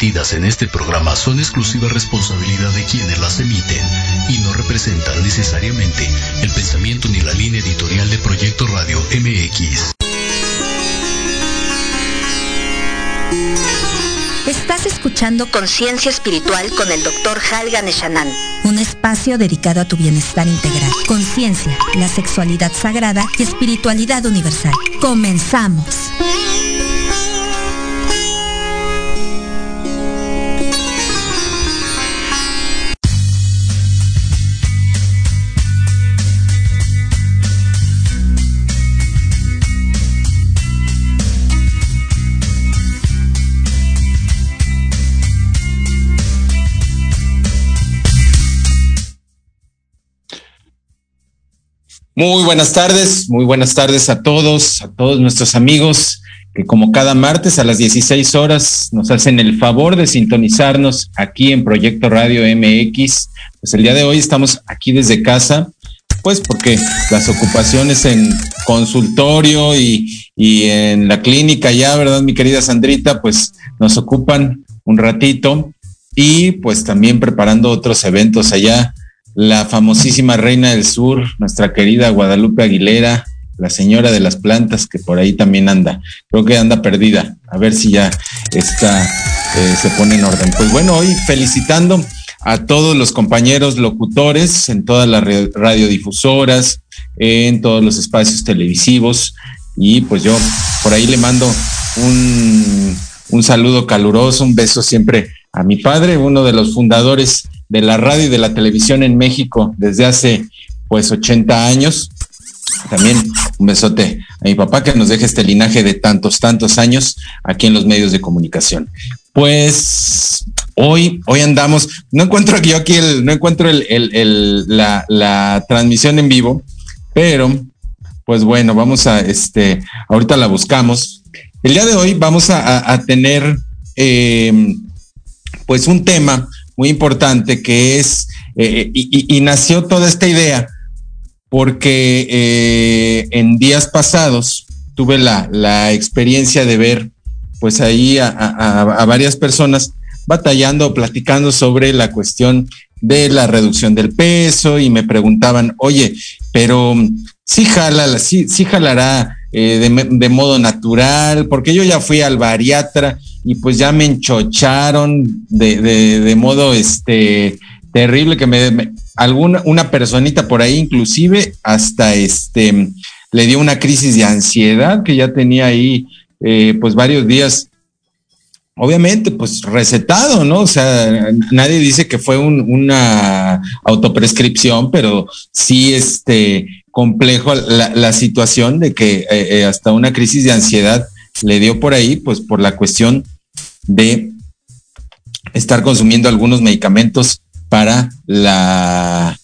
vertidas en este programa son exclusiva responsabilidad de quienes las emiten y no representan necesariamente el pensamiento ni la línea editorial de Proyecto Radio MX. Estás escuchando Conciencia Espiritual con el Dr. Halgan Eshanan. Un espacio dedicado a tu bienestar integral. Conciencia, la sexualidad sagrada y espiritualidad universal. Comenzamos. Muy buenas tardes, muy buenas tardes a todos, a todos nuestros amigos que como cada martes a las 16 horas nos hacen el favor de sintonizarnos aquí en Proyecto Radio MX. Pues el día de hoy estamos aquí desde casa, pues porque las ocupaciones en consultorio y, y en la clínica ya, ¿verdad, mi querida Sandrita? Pues nos ocupan un ratito y pues también preparando otros eventos allá la famosísima reina del sur, nuestra querida Guadalupe Aguilera, la señora de las plantas que por ahí también anda. Creo que anda perdida. A ver si ya está, eh, se pone en orden. Pues bueno, hoy felicitando a todos los compañeros locutores en todas las radiodifusoras, en todos los espacios televisivos. Y pues yo por ahí le mando un, un saludo caluroso, un beso siempre a mi padre, uno de los fundadores de la radio y de la televisión en México desde hace pues 80 años. También un besote a mi papá que nos deje este linaje de tantos, tantos años aquí en los medios de comunicación. Pues hoy, hoy andamos, no encuentro aquí, aquí el, no encuentro el, la, transmisión en vivo, pero pues bueno, vamos a, este, ahorita la buscamos. El día de hoy vamos a, tener, eh, pues un tema muy importante que es, eh, y, nació toda esta idea porque eh, en días pasados tuve la, la experiencia de ver pues ahí a, varias personas batallando, platicando sobre la cuestión de la reducción del peso y me preguntaban, oye, pero sí jala, sí, sí jalará eh, de, modo natural, porque yo ya fui al bariatra y pues ya me enchocharon de, de, modo este terrible que me, alguna una personita por ahí inclusive hasta este le dio una crisis de ansiedad que ya tenía ahí eh, pues varios días, obviamente, pues recetado, ¿no? O sea, nadie dice que fue una autoprescripción, pero sí este complejo la, situación de que eh, eh, hasta una crisis de ansiedad le dio por ahí, pues por la cuestión de estar consumiendo algunos medicamentos para la,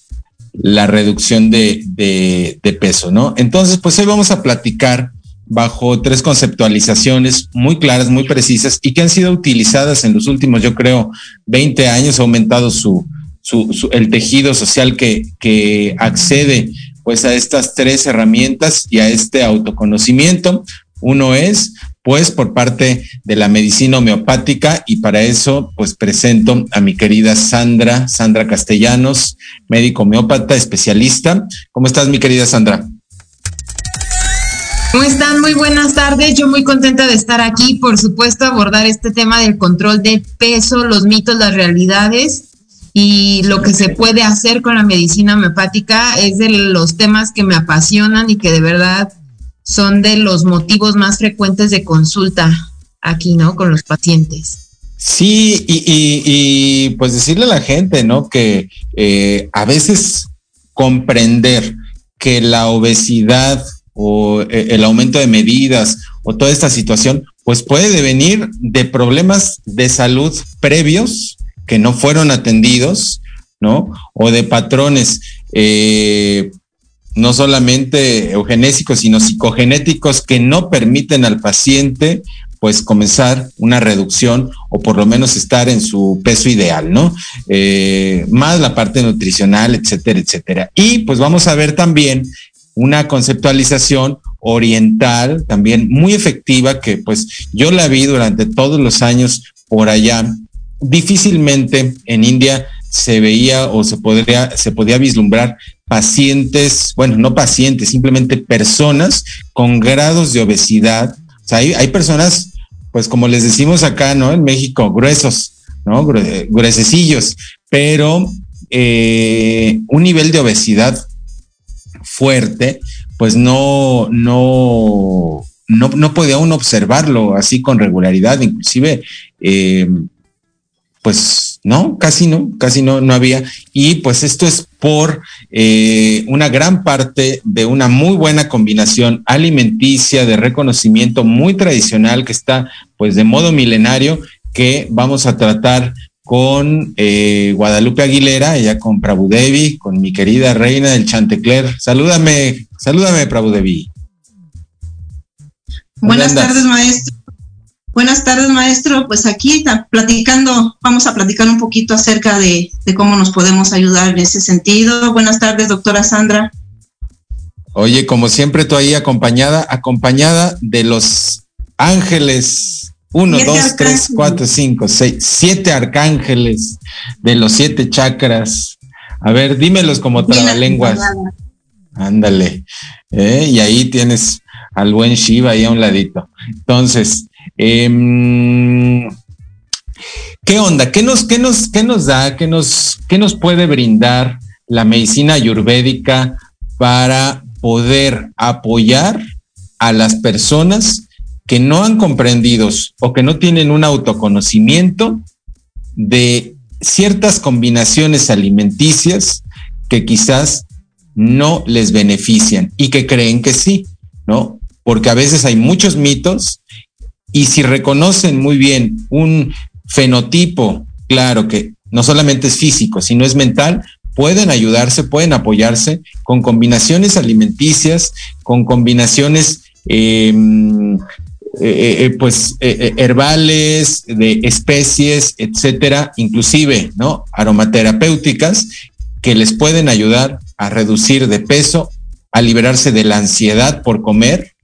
la reducción de, de, peso, ¿no? Entonces, pues hoy vamos a platicar bajo tres conceptualizaciones muy claras, muy precisas y que han sido utilizadas en los últimos, yo creo, 20 años, ha aumentado su, su, el tejido social que, que accede pues a estas tres herramientas y a este autoconocimiento. Uno es pues por parte de la medicina homeopática y para eso pues presento a mi querida Sandra, Sandra Castellanos, médico homeópata, especialista. ¿Cómo estás mi querida Sandra? ¿Cómo están? Muy buenas tardes. Yo muy contenta de estar aquí, por supuesto, abordar este tema del control de peso, los mitos, las realidades y lo que se puede hacer con la medicina homeopática es de los temas que me apasionan y que de verdad son de los motivos más frecuentes de consulta aquí, ¿no? Con los pacientes. Sí, y, pues decirle a la gente, ¿no? Que eh, a veces comprender que la obesidad o eh, el aumento de medidas o toda esta situación, pues puede devenir de problemas de salud previos que no fueron atendidos, ¿no? O de patrones eh, no solamente eugenésicos, sino psicogenéticos que no permiten al paciente pues comenzar una reducción o por lo menos estar en su peso ideal, ¿no? Eh, más la parte nutricional, etcétera, etcétera. Y pues vamos a ver también una conceptualización oriental también muy efectiva que pues yo la vi durante todos los años por allá. Difícilmente en India se veía o se podría, se podía vislumbrar pacientes, bueno, no pacientes, simplemente personas con grados de obesidad. O sea, hay, personas, pues como les decimos acá, ¿no? En México, gruesos, ¿no? gruesecillos, pero eh, un nivel de obesidad fuerte, pues no, no, no, no podía uno observarlo así con regularidad, inclusive, eh, pues no, casi no, casi no, no había. Y pues esto es por eh, una gran parte de una muy buena combinación alimenticia de reconocimiento muy tradicional que está pues de modo milenario que vamos a tratar con eh, Guadalupe Aguilera, ella con Prabhu Devi, con mi querida reina del Chantecler. Salúdame, salúdame, Prabhu Devi. Buenas tardes, maestro. Buenas tardes, maestro. Pues aquí platicando, vamos a platicar un poquito acerca de, de cómo nos podemos ayudar en ese sentido. Buenas tardes, doctora Sandra. Oye, como siempre, tú ahí acompañada, acompañada de los ángeles uno, dos, tres, cuatro, cinco, seis, siete arcángeles de los siete chakras. A ver, dímelos como trabalenguas. Ándale. ¿eh? Y ahí tienes al buen Shiva ahí a un ladito. Entonces, em, ¿qué onda? ¿Qué nos, qué nos, qué nos da? ¿Qué nos, qué nos puede brindar la medicina ayurvédica para poder apoyar a las personas que no han comprendido o que no tienen un autoconocimiento de ciertas combinaciones alimenticias que quizás no les benefician y que creen que sí, ¿no? Porque a veces hay muchos mitos y si reconocen muy bien un fenotipo claro que no solamente es físico, sino es mental, pueden ayudarse, pueden apoyarse con combinaciones alimenticias, con combinaciones em, eh, eh, pues eh, herbales, de especies, etcétera, inclusive, ¿no? Aromaterapéuticas que les pueden ayudar a reducir de peso, a liberarse de la ansiedad por comer,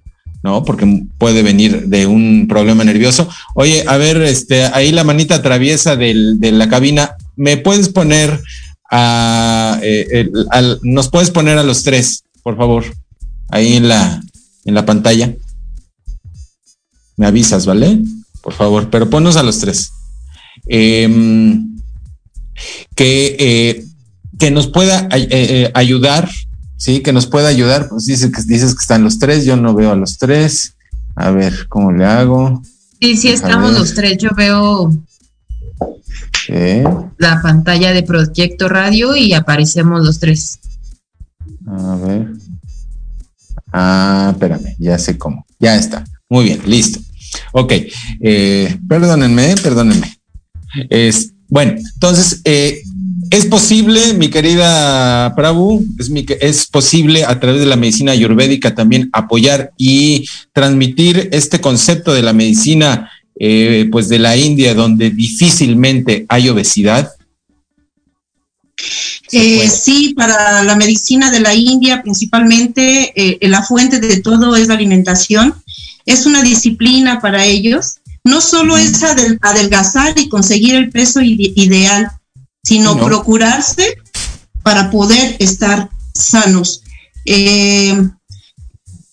¿no? Porque puede venir de un problema nervioso. Oye, a ver, este, ahí la manita atraviesa del, de la cabina, ¿me puedes poner a, nos puedes poner a los tres, por favor, ahí en la, en la pantalla? Me avisas, ¿vale? Por favor, pero ponnos a los tres. Em, que, eh, que nos pueda eh, eh, ayudar, sí, que nos pueda ayudar. Pues dices que dices que están los tres, yo no veo a los tres. A ver, ¿cómo le hago? Sí, sí, estamos los tres. Yo veo la pantalla de Proyecto Radio y aparecemos los tres. A ver. Ah, espérame, ya sé cómo. Ya está. Muy bien, listo. Ok, eh, perdónenme, perdónenme. Es, bueno, entonces, eh, es posible, mi querida Prabhu, es, es posible a través de la medicina ayurvédica también apoyar y transmitir este concepto de la medicina, eh, pues de la India, donde difícilmente hay obesidad. sí, para la medicina de la India principalmente la fuente de todo es la alimentación es una disciplina para ellos. No solo es adelgazar y conseguir el peso ideal, sino procurarse para poder estar sanos. Eh,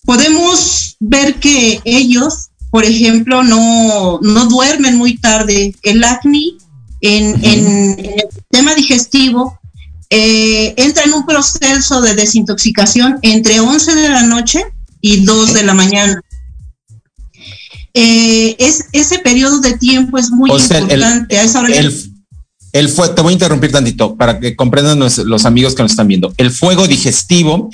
podemos ver que ellos, por ejemplo, no, duermen muy tarde. El acné en, el sistema digestivo eh, entra en un proceso de desintoxicación entre 11 de la noche y 2 de la mañana. Eh, es, ese periodo de tiempo es muy importante. El, fue, te voy a interrumpir tantito para que comprendan los, amigos que nos están viendo. El fuego digestivo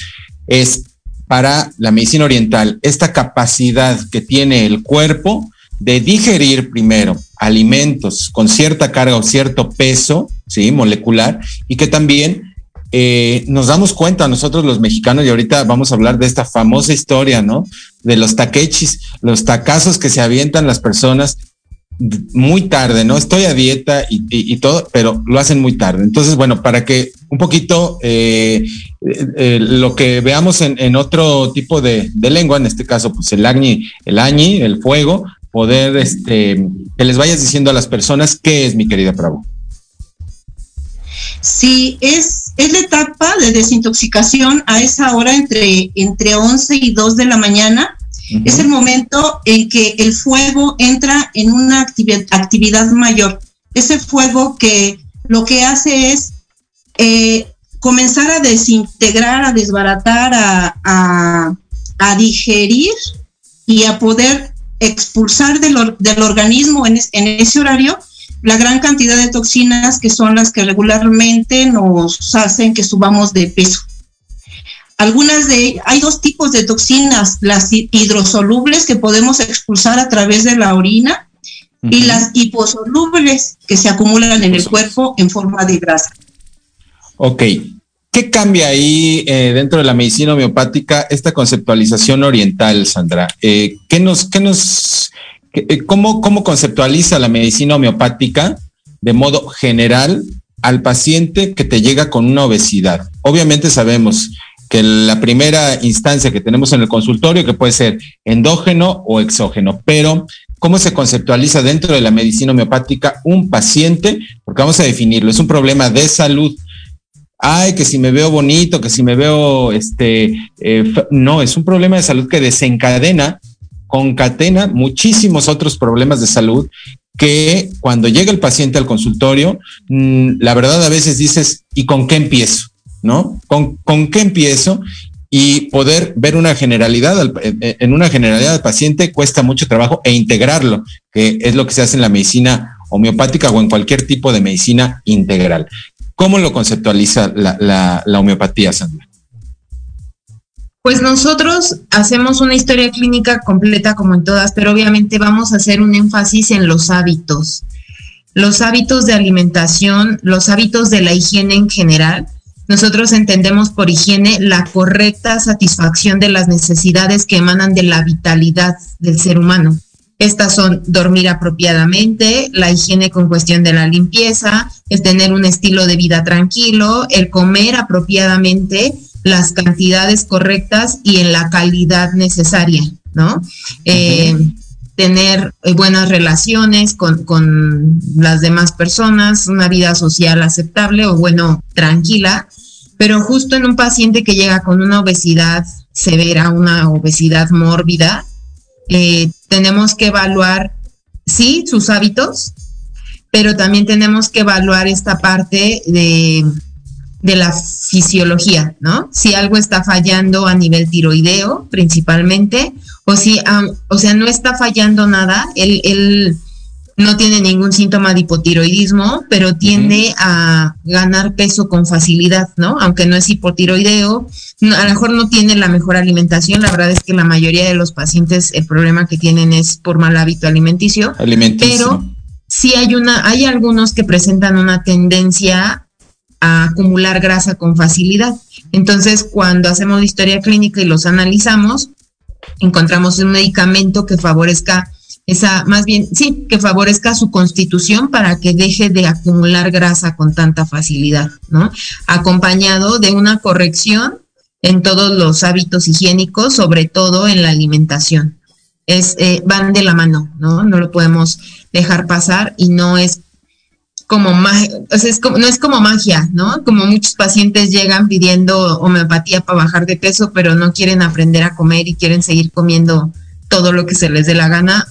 es para la medicina oriental esta capacidad que tiene el cuerpo de digerir primero alimentos con cierta carga o cierto peso, sí, molecular, y que también eh, nos damos cuenta nosotros los mexicanos, y ahorita vamos a hablar de esta famosa historia, ¿no? De los taquechis, los tacazos que se avientan las personas muy tarde, ¿no? Estoy a dieta y, todo, pero lo hacen muy tarde. Entonces, bueno, para que un poquito eh, eh, lo que veamos en, otro tipo de, lengua, en este caso, pues el agni, el añi, el fuego, poder, este, que les vayas diciendo a las personas qué es, mi querida Pravo. Sí, es, es la etapa de desintoxicación a esa hora entre, entre 11 y 2 de la mañana. Es el momento en que el fuego entra en una actividad, mayor. Ese fuego que lo que hace es eh, comenzar a desintegrar, a desbaratar, a, digerir y a poder expulsar del, organismo en ese horario la gran cantidad de toxinas que son las que regularmente nos hacen que subamos de peso. Algunas de hay dos tipos de toxinas, las hidrosolubles que podemos expulsar a través de la orina y las hiposolubles que se acumulan en el cuerpo en forma de grasa. Ok. ¿Qué cambia ahí eh, dentro de la medicina homeopática esta conceptualización oriental, Sandra? Eh, ¿Qué nos, qué nos, eh, ¿Cómo, ¿Cómo conceptualiza la medicina homeopática de modo general al paciente que te llega con una obesidad? Obviamente sabemos que la primera instancia que tenemos en el consultorio, que puede ser endógeno o exógeno, pero ¿cómo se conceptualiza dentro de la medicina homeopática un paciente? Porque vamos a definirlo, es un problema de salud. Ay, que si me veo bonito, que si me veo, este, eh, no, es un problema de salud que desencadena concatena muchísimos otros problemas de salud que cuando llega el paciente al consultorio, mm, la verdad a veces dices, ¿y con qué empiezo? ¿No? ¿Con, qué empiezo? Y poder ver una generalidad, en una generalidad del paciente cuesta mucho trabajo e integrarlo, que es lo que se hace en la medicina homeopática o en cualquier tipo de medicina integral. ¿Cómo lo conceptualiza la, la homeopatía, Sandra? Pues nosotros hacemos una historia clínica completa como en todas, pero obviamente vamos a hacer un énfasis en los hábitos. los hábitos de alimentación, los hábitos de la higiene en general. Nosotros entendemos por higiene la correcta satisfacción de las necesidades que emanan de la vitalidad del ser humano. Estas son dormir apropiadamente, la higiene con cuestión de la limpieza, el tener un estilo de vida tranquilo, el comer apropiadamente, las cantidades correctas y en la calidad necesaria, ¿no? Eh, tener eh, buenas relaciones con, con las demás personas, una vida social aceptable o bueno, tranquila, pero justo en un paciente que llega con una obesidad severa, una obesidad mórbida, eh, tenemos que evaluar, sí, sus hábitos, pero también tenemos que evaluar esta parte de, de la fisiología, ¿no? Si algo está fallando a nivel tiroideo principalmente, o si, o sea, no está fallando nada, él, él no tiene ningún síntoma de hipotiroidismo, pero tiende a ganar peso con facilidad, ¿no? Aunque no es hipotiroideo, a lo mejor no tiene la mejor alimentación, la verdad es que la mayoría de los pacientes el problema que tienen es por mal hábito alimenticio, pero sí hay una, hay algunos que presentan una tendencia a acumular grasa con facilidad. Entonces, cuando hacemos historia clínica y los analizamos, encontramos un medicamento que favorezca esa, más bien, sí, que favorezca su constitución para que deje de acumular grasa con tanta facilidad, ¿no? Acompañado de una corrección en todos los hábitos higiénicos, sobre todo en la alimentación. Es, eh, van de la mano, ¿no? No lo podemos dejar pasar y no es como magia, o sea, es como, no es como magia, ¿no? Como muchos pacientes llegan pidiendo homeopatía para bajar de peso, pero no quieren aprender a comer y quieren seguir comiendo todo lo que se les dé la gana.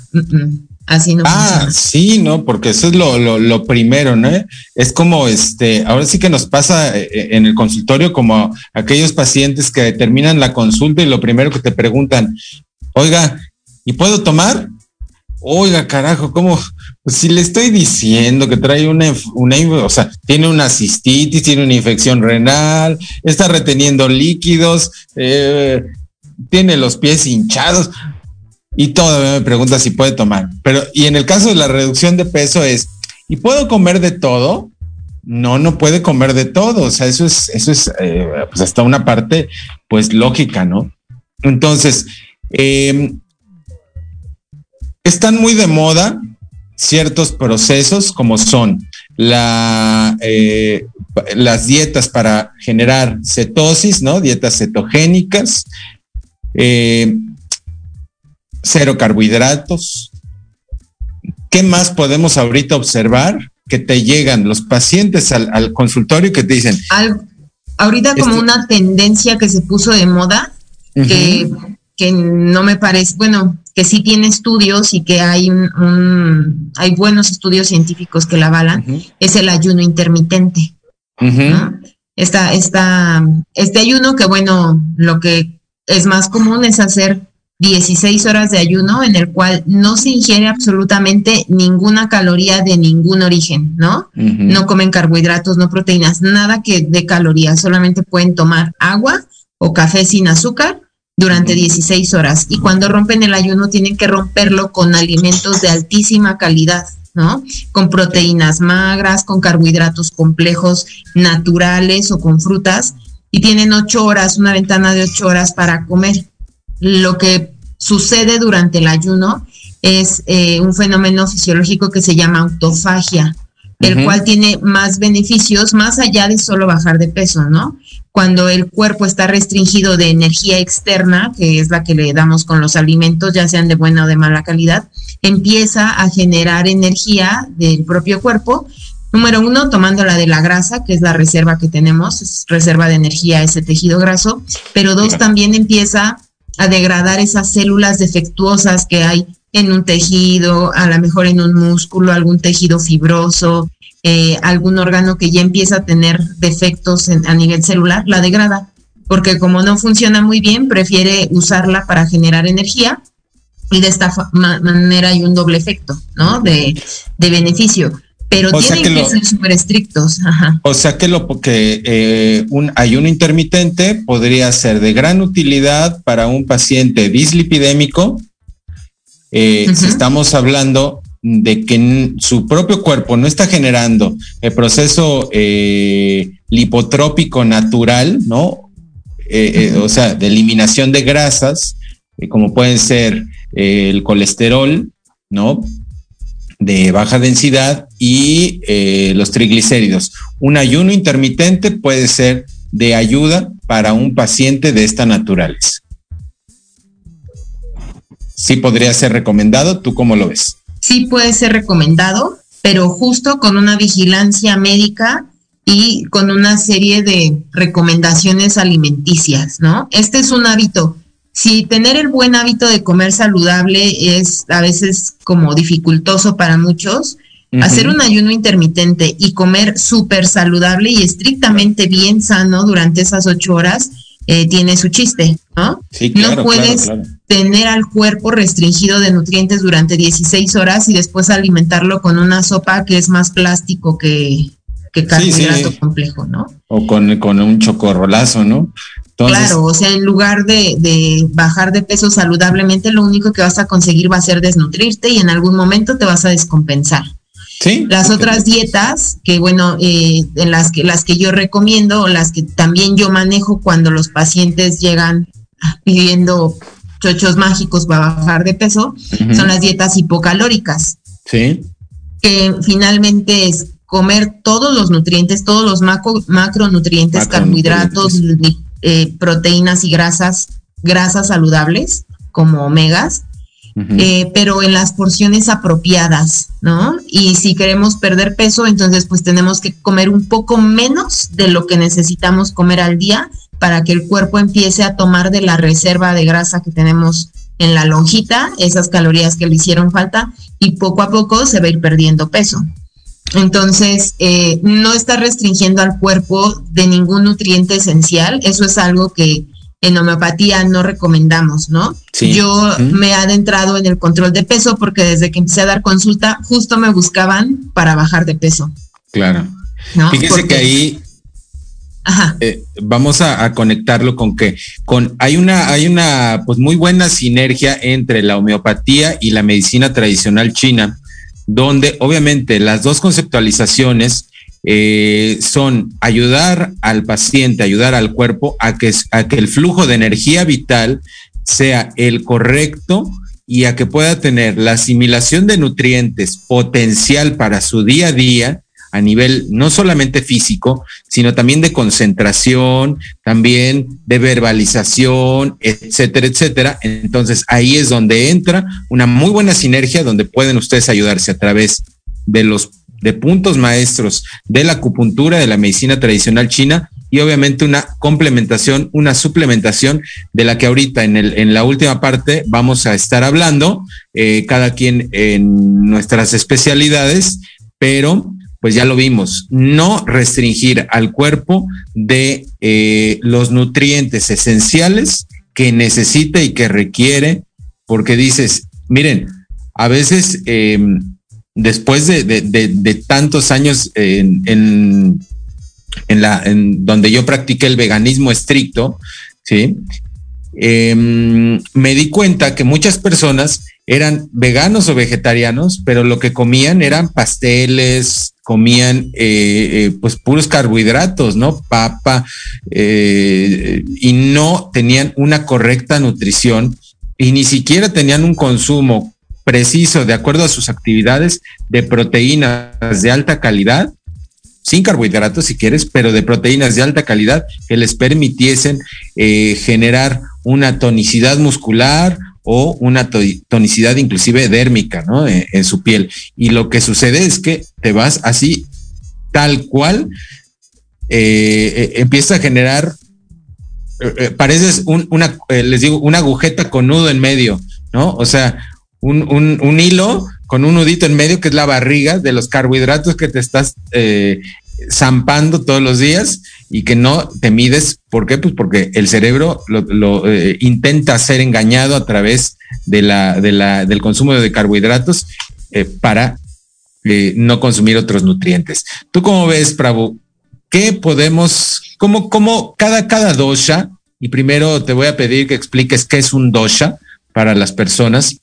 Así no. Ah, sí, no, porque eso es lo, lo, lo, primero, ¿no? Es como este, ahora sí que nos pasa eh, eh, en el consultorio como aquellos pacientes que terminan la consulta y lo primero que te preguntan, oiga, ¿y puedo tomar? Oiga, carajo, ¿cómo? Pues si le estoy diciendo que trae una, una, o sea, tiene una cistitis, tiene una infección renal, está reteniendo líquidos, eh, tiene los pies hinchados y todavía me pregunta si puede tomar. Pero, y en el caso de la reducción de peso es, ¿y puedo comer de todo? No, no puede comer de todo. O sea, eso es, eso es, eh, pues hasta una parte, pues lógica, ¿no? Entonces, em, están muy de moda ciertos procesos como son la, eh, las dietas para generar cetosis, ¿no? Dietas cetogénicas, eh, cero carbohidratos. ¿Qué más podemos ahorita observar? Que te llegan los pacientes al, consultorio que te dicen. ahorita como este una tendencia que se puso de moda, que, que, no me parece, bueno, que sí tiene estudios y que hay un, hay buenos estudios científicos que la avalan, es el ayuno intermitente. Esta, este ayuno que bueno, lo que es más común es hacer 16 horas de ayuno en el cual no se ingiere absolutamente ninguna caloría de ningún origen, ¿no? No comen carbohidratos, no proteínas, nada que de calorías, solamente pueden tomar agua o café sin azúcar durante 16 horas. Y cuando rompen el ayuno tienen que romperlo con alimentos de altísima calidad, ¿no? Con proteínas magras, con carbohidratos complejos naturales o con frutas. Y tienen ocho horas, una ventana de ocho horas para comer lo que sucede durante el ayuno es eh, un fenómeno fisiológico que se llama autofagia, el cual tiene más beneficios más allá de solo bajar de peso, ¿no? Cuando el cuerpo está restringido de energía externa, que es la que le damos con los alimentos, ya sean de buena o de mala calidad, empieza a generar energía del propio cuerpo. Número uno, tomando la de la grasa, que es la reserva que tenemos, es reserva de energía ese tejido graso, pero dos, también empieza a degradar esas células defectuosas que hay en un tejido, a lo mejor en un músculo, algún tejido fibroso, eh, algún órgano que ya empieza a tener defectos a nivel celular, la degrada, porque como no funciona muy bien, prefiere usarla para generar energía y de esta manera hay un doble efecto, ¿no? De, de beneficio pero tienen que, ser súper estrictos. O sea que lo que eh, un ayuno intermitente podría ser de gran utilidad para un paciente dislipidémico. Eh, si estamos hablando de que su propio cuerpo no está generando el proceso eh, lipotrópico natural, ¿no? Eh, eh, o sea, de eliminación de grasas, como pueden ser el colesterol, ¿no? De baja densidad y los triglicéridos. Un ayuno intermitente puede ser de ayuda para un paciente de esta naturaleza. Sí podría ser recomendado, ¿tú cómo lo ves? sí puede ser recomendado, pero justo con una vigilancia médica y con una serie de recomendaciones alimenticias, ¿no? Este es un hábito. Si tener el buen hábito de comer saludable es a veces como dificultoso para muchos, hacer un ayuno intermitente y comer súper saludable y estrictamente bien sano durante esas ocho horas eh, tiene su chiste, ¿no? Sí, claro, no puedes tener al cuerpo restringido de nutrientes durante 16 horas y después alimentarlo con una sopa que es más plástico que, que carbohidrato complejo, ¿no? O con, con un chocorrolazo, ¿no? claro, o sea, en lugar de, de, bajar de peso saludablemente, lo único que vas a conseguir va a ser desnutrirte y en algún momento te vas a descompensar. Las otras dietas, que bueno, eh, en las que, las que yo recomiendo o las que también yo manejo cuando los pacientes llegan pidiendo chochos mágicos para bajar de peso, son las dietas hipocalóricas. Sí. Que finalmente es comer todos los nutrientes, todos los macro, macronutrientes, carbohidratos, eh, proteínas y grasas, grasas saludables como omegas, eh, pero en las porciones apropiadas, ¿no? Y si queremos perder peso, entonces pues tenemos que comer un poco menos de lo que necesitamos comer al día para que el cuerpo empiece a tomar de la reserva de grasa que tenemos en la lonjita, esas calorías que le hicieron falta, y poco a poco se va a ir perdiendo peso. Entonces, eh, no está restringiendo al cuerpo de ningún nutriente esencial, eso es algo que en homeopatía no recomendamos, ¿no? Yo me he adentrado en el control de peso porque desde que empecé a dar consulta, justo me buscaban para bajar de peso. Claro. Fíjese que ahí eh, vamos a, conectarlo con que con hay una hay una pues muy buena sinergia entre la homeopatía y la medicina tradicional china, donde obviamente las dos conceptualizaciones eh, son ayudar al paciente, ayudar al cuerpo a que, a que el flujo de energía vital sea el correcto y a que pueda tener la asimilación de nutrientes potencial para su día a día a nivel no solamente físico, sino también de concentración, también de verbalización, etcétera, etcétera. Entonces ahí es donde entra una muy buena sinergia donde pueden ustedes ayudarse a través de los de puntos maestros de la acupuntura, de la medicina tradicional china y obviamente una complementación, una suplementación de la que ahorita en, el, en la última parte vamos a estar hablando, eh, cada quien en nuestras especialidades, pero pues ya lo vimos, no restringir al cuerpo de eh, los nutrientes esenciales que necesita y que requiere, porque dices, miren, a veces... Eh, después de, tantos años en, donde yo practiqué el veganismo estricto, ¿sí? Em, me di cuenta que muchas personas eran veganos o vegetarianos, pero lo que comían eran pasteles, comían eh, eh, pues puros carbohidratos, ¿no? Papa, eh, y no tenían una correcta nutrición y ni siquiera tenían un consumo preciso, de acuerdo a sus actividades, de proteínas de alta calidad, sin carbohidratos si quieres, pero de proteínas de alta calidad que les permitiesen eh, generar una tonicidad muscular o una tonicidad inclusive dérmica ¿no? Eh, en, su piel. Y lo que sucede es que te vas así, tal cual, eh, empieza a generar, pareces una, les digo, una agujeta con nudo en medio, ¿no? O sea, un, hilo con un nudito en medio que es la barriga de los carbohidratos que te estás eh, zampando todos los días y que no te mides. ¿Por qué? Pues porque el cerebro lo, eh, intenta ser engañado a través de la, de la, del consumo de carbohidratos eh, para no consumir otros nutrientes. ¿Tú cómo ves, Prabhu? ¿Qué podemos, cómo, cómo cada, cada dosha, y primero te voy a pedir que expliques qué es un dosha para las personas,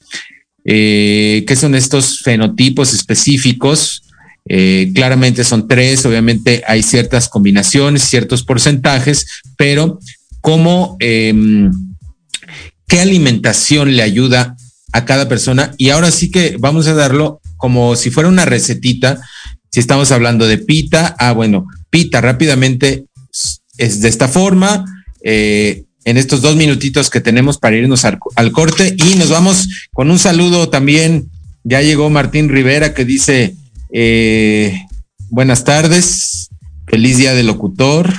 eh, qué son estos fenotipos específicos. Eh, claramente son tres, obviamente hay ciertas combinaciones, ciertos porcentajes, pero cómo, em, qué alimentación le ayuda a cada persona. Y ahora sí que vamos a darlo como si fuera una recetita. Si estamos hablando de pita, ah, bueno, pita rápidamente es de esta forma. Eh, en estos dos minutitos que tenemos para irnos al, corte y nos vamos con un saludo también. Ya llegó Martín Rivera que dice, eh, buenas tardes, feliz día del locutor.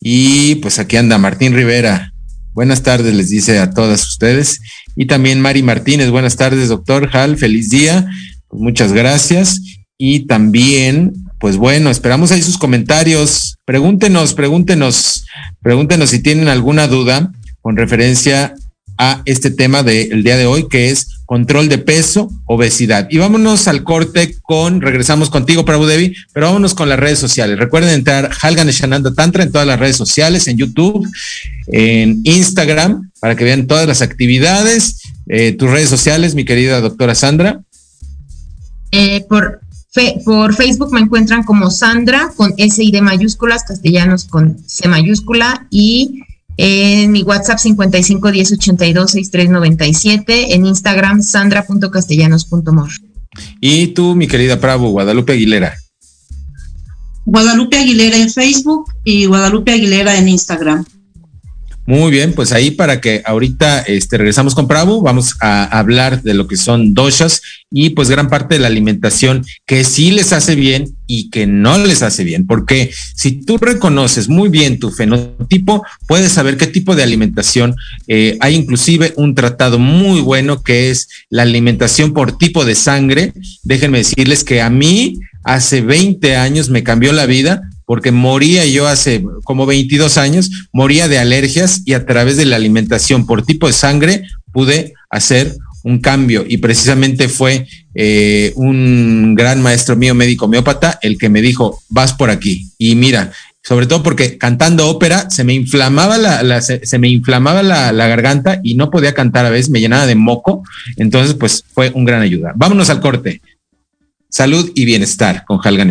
Y pues aquí anda Martín Rivera. Buenas tardes, les dice a todas ustedes. Y también Mari Martínez, buenas tardes, doctor Hal, feliz día. Pues muchas gracias. Y también pues bueno, esperamos ahí sus comentarios. Pregúntenos, pregúntenos, pregúntenos si tienen alguna duda con referencia a este tema del día de hoy, que es control de peso, obesidad. Y vámonos al corte con, regresamos contigo, Prabhu Devi, pero vámonos con las redes sociales. Recuerden entrar Halgan Shananda Tantra en todas las redes sociales, en YouTube, en Instagram, para que vean todas las actividades. Eh, tus redes sociales, mi querida doctora Sandra. Eh, por por Facebook me encuentran como Sandra con S y D mayúsculas, castellanos con C mayúscula y en mi WhatsApp 55 10 82 63 97, en Instagram sandra.castellanos.mor. Y tú, mi querida Pravo, Guadalupe Aguilera. Guadalupe Aguilera en Facebook y Guadalupe Aguilera en Instagram. Muy bien, pues ahí para que ahorita este, regresamos con Pravo, vamos a hablar de lo que son doshas y pues gran parte de la alimentación que sí les hace bien y que no les hace bien, porque si tú reconoces muy bien tu fenotipo, puedes saber qué tipo de alimentación. Eh, hay inclusive un tratado muy bueno que es la alimentación por tipo de sangre. Déjenme decirles que a mí hace 20 años me cambió la vida porque moría yo hace como 22 años, moría de alergias y a través de la alimentación por tipo de sangre pude hacer un cambio y precisamente fue eh, un gran maestro mío médico homeópata el que me dijo, vas por aquí. Y mira, sobre todo porque cantando ópera se me inflamaba la, se, me inflamaba la, garganta y no podía cantar a veces, me llenaba de moco. Entonces, pues fue un gran ayuda. Vámonos al corte. Salud y bienestar con Halgan.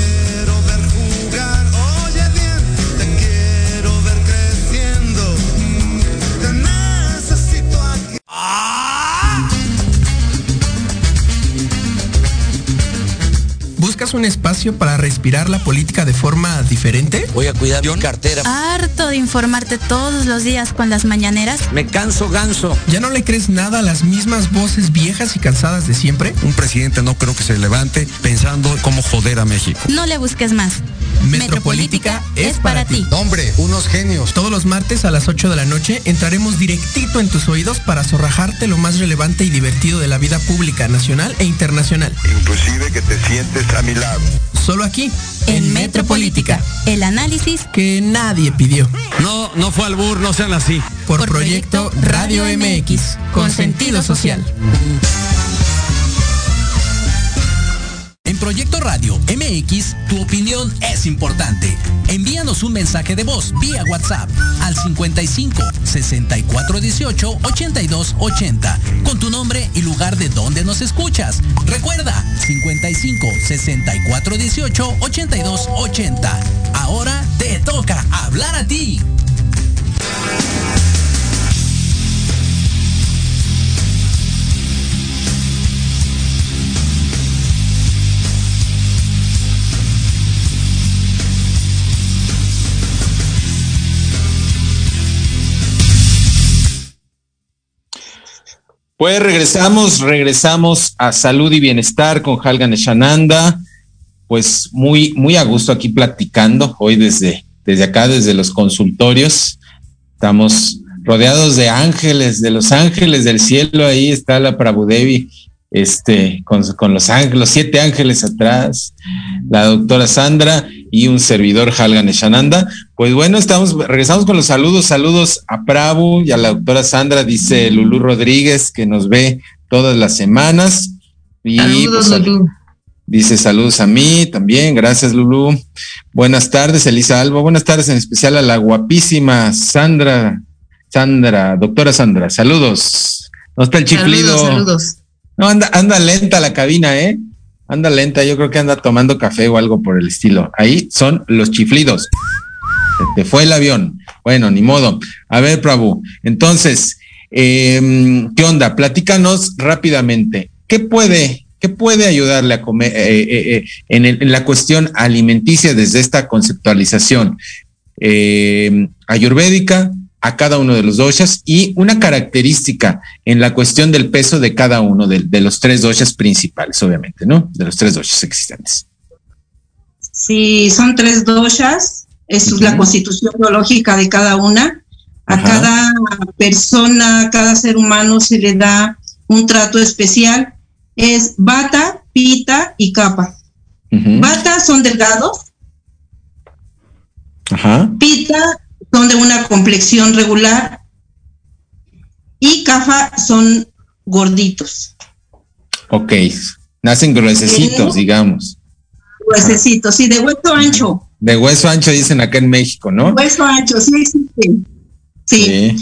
Un espacio para respirar la política de forma diferente? Voy a cuidar mi cartera. Harto de informarte todos los días con las mañaneras. Me canso ganso. ¿Ya no le crees nada a las mismas voces viejas y cansadas de siempre? Un presidente no creo que se levante pensando cómo joder a México. No le busques más. Metropolítica, es para, ti. Hombre, unos genios. Todos los martes a las 8 de la noche entraremos directito en tus oídos para zorrajarte lo más relevante y divertido de la vida pública nacional e internacional. Inclusive que te sientes a mi lado. Solo aquí, en, Metropolítica, el análisis que nadie pidió. No, no fue al bur, no sean así. Por, proyecto, Radio MX, con sentido social. Proyecto Radio MX, tu opinión es importante. Envíanos un mensaje de voz vía WhatsApp al 55 64 18 82 80 con tu nombre y lugar de donde nos escuchas. Recuerda 55 64 18 82 80. Pues regresamos, regresamos a salud y bienestar con Halgan Shananda. Pues muy, muy a gusto aquí platicando hoy desde, desde acá, desde los consultorios. Estamos rodeados de ángeles, de los ángeles del cielo. Ahí está la Prabhudevi, este, con, con los ángeles, los siete ángeles atrás. La doctora Sandra y un servidor Halgan Eshananda. Pues bueno, estamos, regresamos con los saludos, saludos a Prabhu y a la doctora Sandra, dice Lulú Rodríguez, que nos ve todas las semanas. Y saludos, pues, Lulú. Dice saludos a mí también, gracias Lulú. Buenas tardes, Elisa Alba. Buenas tardes en especial a la guapísima Sandra, Sandra, doctora Sandra. Saludos. ¿No está el chiflido? Saludos, saludos. No, anda, anda lenta la cabina, ¿eh? Anda lenta, yo creo que anda tomando café o algo por el estilo. Ahí son los chiflidos. Te fue el avión. Bueno, ni modo. A ver, Prabhu. Entonces, eh, ¿qué onda? Platícanos rápidamente. ¿Qué puede, qué puede ayudarle a comer eh, eh, en, el, en, la cuestión alimenticia desde esta conceptualización eh, ayurvédica, a cada uno de los doshas y una característica en la cuestión del peso de cada uno de, de los tres doshas principales, obviamente, ¿no? De los tres doshas existentes. Sí, son tres doshas, es uh -huh. la constitución biológica de cada una. A Ajá. cada persona, a cada ser humano se le da un trato especial. Es bata, pita y capa. Uh -huh. Bata son delgados. Ajá. Pita son de una complexión regular y cafa son gorditos. Ok, nacen gruesecitos, digamos. Gruesecitos, sí, de hueso ancho. De hueso ancho dicen acá en México, ¿no? Hueso ancho, sí existe. Sí. sí.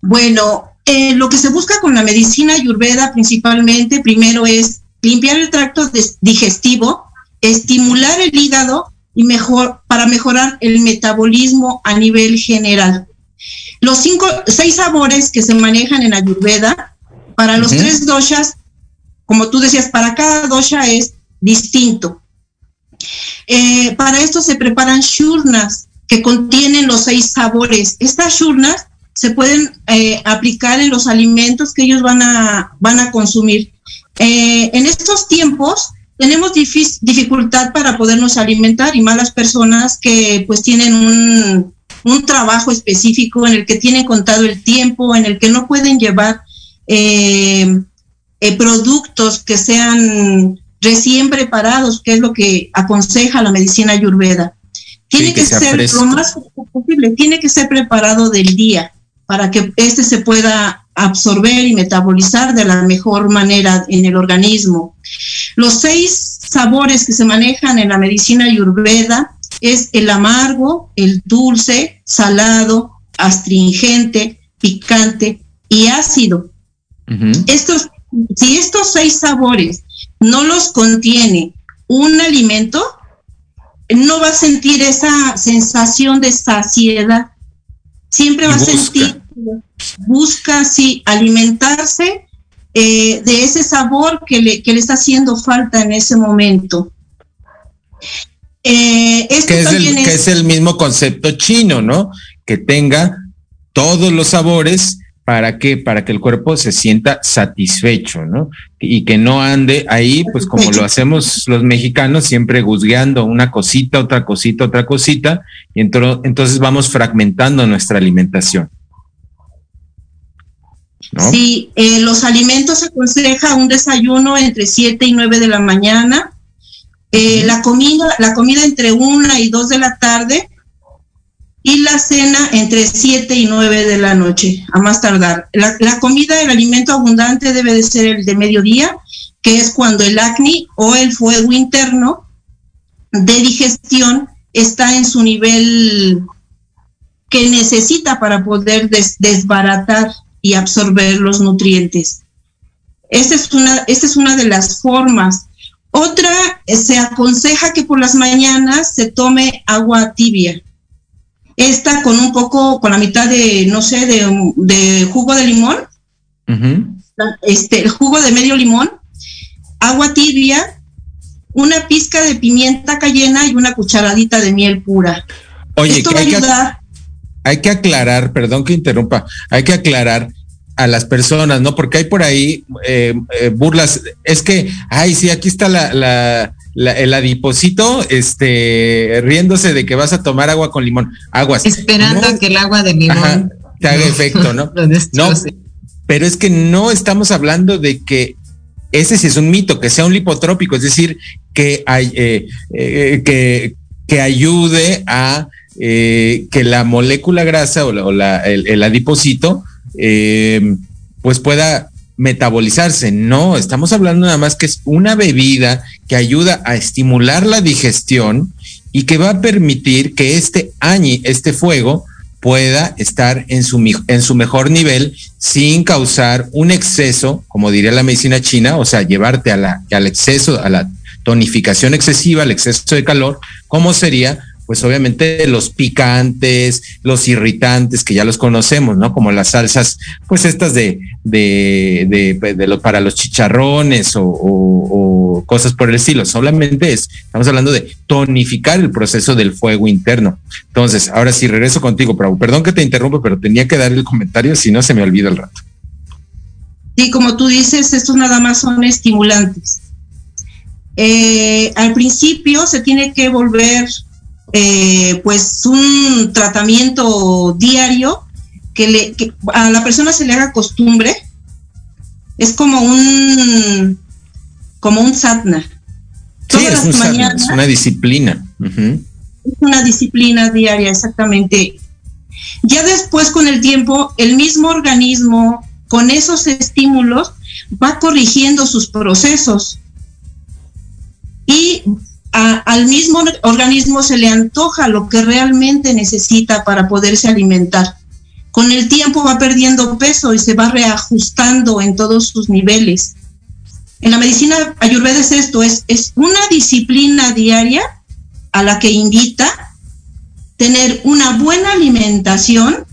Bueno, eh, lo que se busca con la medicina ayurveda principalmente, primero es limpiar el tracto digestivo, estimular el hígado y mejor para mejorar el metabolismo a nivel general. Los cinco, seis sabores que se manejan en Ayurveda, para los uh -huh. tres doshas, como tú decías, para cada dosha es distinto. Eh, para esto se preparan shurnas que contienen los seis sabores. Estas shurnas se pueden eh, aplicar en los alimentos que ellos van a, van a consumir. Eh, en estos tiempos, tenemos dificultad para podernos alimentar y malas personas que pues tienen un, un, trabajo específico en el que tienen contado el tiempo, en el que no pueden llevar eh, eh, productos que sean recién preparados, que es lo que aconseja la medicina ayurveda. Tiene sí, que, que ser lo más posible, tiene que ser preparado del día para que este se pueda absorber y metabolizar de la mejor manera en el organismo. Los seis sabores que se manejan en la medicina ayurveda es el amargo, el dulce, salado, astringente, picante y ácido. Uh -huh. Estos, si estos seis sabores no los contiene un alimento, no va a sentir esa sensación de saciedad. Siempre va a sentir busca sí alimentarse eh, de ese sabor que le, que le, está haciendo falta en ese momento. Eh, esto que, es el, es... que es el mismo concepto chino, ¿no? Que tenga todos los sabores para que para que el cuerpo se sienta satisfecho, ¿no? Y que no ande ahí, pues como lo hacemos los mexicanos, siempre guzgueando una cosita, otra cosita, otra cosita, y entonces vamos fragmentando nuestra alimentación. ¿No? Sí, eh, los alimentos se aconseja un desayuno entre 7 y 9 de la mañana, eh, la comida, la comida entre 1 y 2 de la tarde y la cena entre 7 y 9 de la noche, a más tardar. La, la, comida, el alimento abundante debe de ser el de mediodía, que es cuando el acné o el fuego interno de digestión está en su nivel que necesita para poder desbaratar y absorber los nutrientes. Esta es una, esta es una de las formas. Otra, eh, se aconseja que por las mañanas se tome agua tibia. Esta con un poco, con la mitad de, no sé, de, jugo de limón. Este, el jugo de medio limón, agua tibia, una pizca de pimienta cayena y una cucharadita de miel pura. Oye, Esto va a ayudar. hay que aclarar, perdón que interrumpa, hay que aclarar a las personas, ¿no? Porque hay por ahí eh, eh, burlas. Es que, ay, sí, aquí está la, la, el adiposito, este, riéndose de que vas a tomar agua con limón. Aguas. Esperando a que el agua de limón te haga efecto, ¿no? no, pero es que no estamos hablando de que ese sí es un mito, que sea un lipotrópico, es decir, que, hay, eh, que, que ayude a que la molécula grasa o, la, el, el adiposito eh, pues pueda metabolizarse. No, estamos hablando nada más que es una bebida que ayuda a estimular la digestión y que va a permitir que este añi, este fuego, pueda estar en su, en su mejor nivel sin causar un exceso, como diría la medicina china, o sea, llevarte a la, al exceso, a la tonificación excesiva, al exceso de calor, como sería pues obviamente los picantes, los irritantes que ya los conocemos, ¿no? Como las salsas, pues estas de, de, para los chicharrones o, cosas por el estilo. Solamente es, estamos hablando de tonificar el proceso del fuego interno. Entonces, ahora sí regreso contigo, Prabhu. Perdón que te interrumpo, pero tenía que dar el comentario, si no se me olvida el rato. Sí, como tú dices, estos nada más son estimulantes. Eh, al principio se tiene que volver eh, pues un tratamiento diario que, le, a la persona se le haga costumbre. Es como un como un satna. Sí, es, una disciplina. Es una disciplina diaria, exactamente. Ya después, con el tiempo, el mismo organismo, con esos estímulos, va corrigiendo sus procesos. Y al mismo organismo se le antoja lo que realmente necesita para poderse alimentar. Con el tiempo va perdiendo peso y se va reajustando en todos sus niveles. En la medicina ayurveda es esto, es, es una disciplina diaria a la que invita tener una buena alimentación,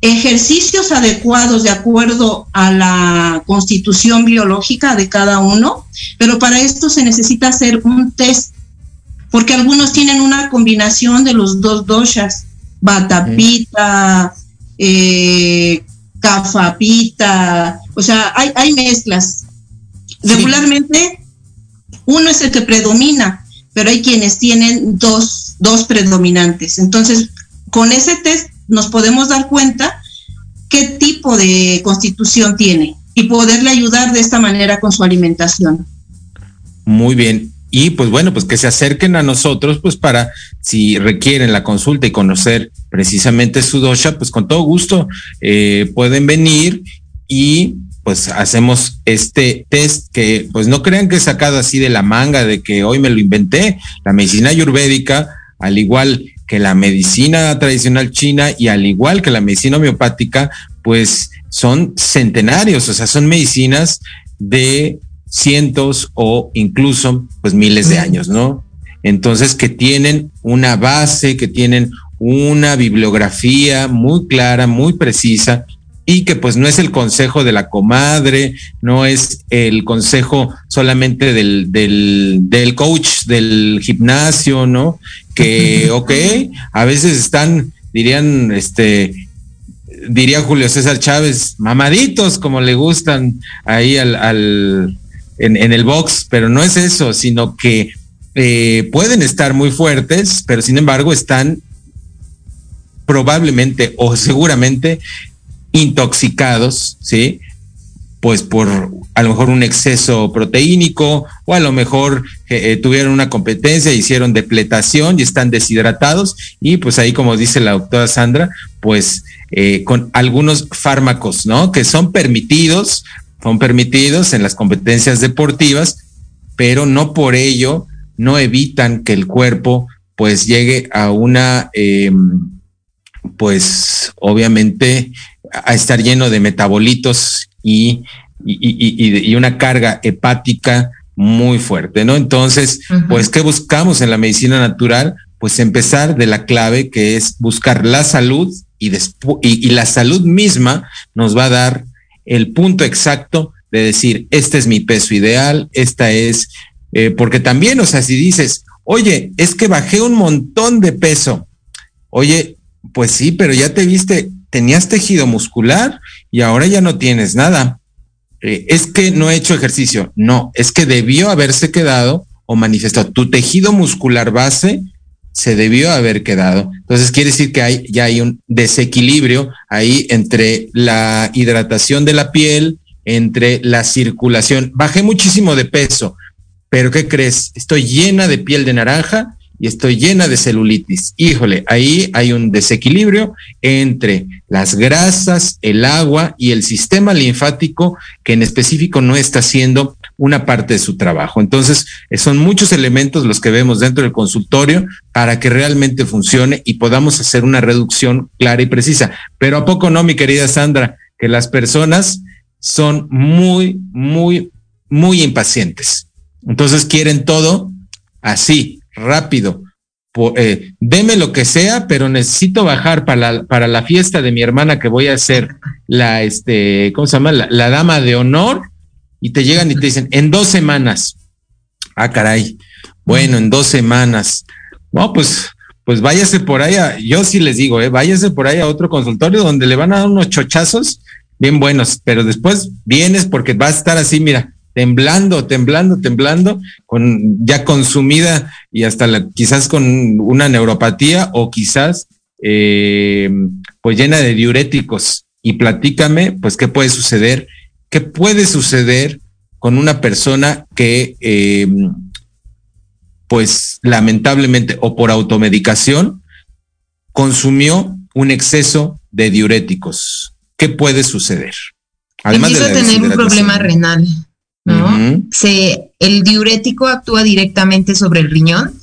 ejercicios adecuados de acuerdo a la constitución biológica de cada uno, pero para esto se necesita hacer un test porque algunos tienen una combinación de los dos doshas, batapita, eh, cafapita, o sea, hay, hay mezclas. Regularmente uno es el que predomina, pero hay quienes tienen dos, dos predominantes. Entonces, con ese test nos podemos dar cuenta qué tipo de constitución tiene y poderle ayudar de esta manera con su alimentación. Muy bien y pues bueno, pues que se acerquen a nosotros, pues para si requieren la consulta y conocer precisamente su dosha, pues con todo gusto eh, pueden venir y pues hacemos este test que pues no crean que es sacado así de la manga de que hoy me lo inventé, la medicina ayurvédica, al igual que la medicina tradicional china y al igual que la medicina homeopática, pues son centenarios, o sea, son medicinas de cientos o incluso pues miles de años, ¿no? Entonces que tienen una base, que tienen una bibliografía muy clara, muy precisa y que pues no es el consejo de la comadre, no es el consejo solamente del, del, del coach del gimnasio, ¿no? Que, ok, a veces están, dirían, este, diría Julio César Chávez, mamaditos como le gustan ahí al, al, en, el box, pero no es eso, sino que eh, pueden estar muy fuertes, pero sin embargo están probablemente o seguramente intoxicados, ¿sí? Pues por a lo mejor un exceso proteínico o a lo mejor eh, eh, tuvieron una competencia, hicieron depletación y están deshidratados y pues ahí como dice la doctora Sandra, pues con algunos fármacos, ¿no? Que son permitidos son permitidos en las competencias deportivas, pero no por ello no evitan que el cuerpo pues llegue a una, em, pues obviamente a estar lleno de metabolitos y, y, una carga hepática muy fuerte, ¿no? Entonces, pues, ¿qué buscamos en la medicina natural? Pues empezar de la clave que es buscar la salud y, y, la salud misma nos va a dar el punto exacto de decir, este es mi peso ideal, esta es, eh, porque también, o sea, si dices, oye, es que bajé un montón de peso, oye, pues sí, pero ya te viste, tenías tejido muscular y ahora ya no tienes nada. Eh, es que no he hecho ejercicio, no, es que debió haberse quedado o manifestado. Tu tejido muscular base se debió haber quedado. Entonces quiere decir que hay, ya hay un desequilibrio ahí entre la hidratación de la piel, entre la circulación. Bajé muchísimo de peso, pero ¿qué crees? Estoy llena de piel de naranja y estoy llena de celulitis. Híjole, ahí hay un desequilibrio entre las grasas, el agua y el sistema linfático que en específico no está haciendo una parte de su trabajo. Entonces, eh, son muchos elementos los que vemos dentro del consultorio para que realmente funcione y podamos hacer una reducción clara y precisa. Pero a poco no, mi querida Sandra, que las personas son muy, muy, muy impacientes. Entonces quieren todo así, rápido. Eh, deme lo que sea, pero necesito bajar para la, para la fiesta de mi hermana que voy a hacer la, este, ¿cómo se llama? la dama de honor y te llegan y te dicen, en dos semanas. Ah, caray. Bueno, en dos semanas. No, pues, pues váyase por ahí. yo sí les digo, eh, váyase por ahí a otro consultorio donde le van a dar unos chochazos bien buenos, pero después vienes porque va a estar así, mira, temblando, temblando, temblando, con ya consumida y hasta quizás con una neuropatía o quizás eh, pues llena de diuréticos. Y platícame, pues, qué puede suceder ¿Qué puede suceder con una persona que, eh, pues lamentablemente o por automedicación, consumió un exceso de diuréticos? ¿Qué puede suceder? Además Empieza a tener un problema renal, ¿no? Se, el diurético actúa directamente sobre el riñón,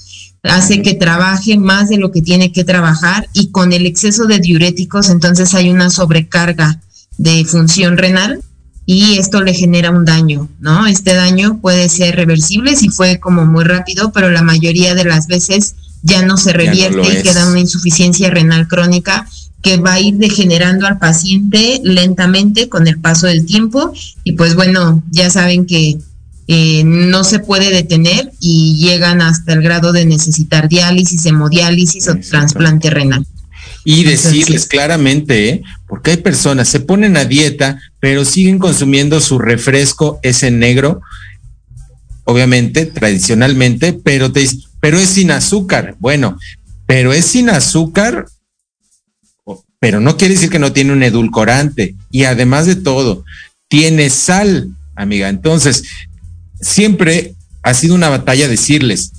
hace que trabaje más de lo que tiene que trabajar y con el exceso de diuréticos entonces hay una sobrecarga de función renal y esto le genera un daño, ¿no? Este daño puede ser reversible si fue como muy rápido, pero la mayoría de las veces ya no se revierte y queda una insuficiencia renal crónica que va a ir degenerando al paciente lentamente con el paso del tiempo y pues bueno, ya saben que eh, no se puede detener y llegan hasta el grado de necesitar diálisis, hemodiálisis o trasplante renal. Y decirles claramente, ¿eh? porque hay personas, se ponen a dieta, pero siguen consumiendo su refresco ese negro, obviamente, tradicionalmente, pero te pero es sin azúcar. Bueno, pero es sin azúcar, pero no quiere decir que no tiene un edulcorante. Y además de todo, tiene sal, amiga. Entonces, siempre ha sido una batalla decirles,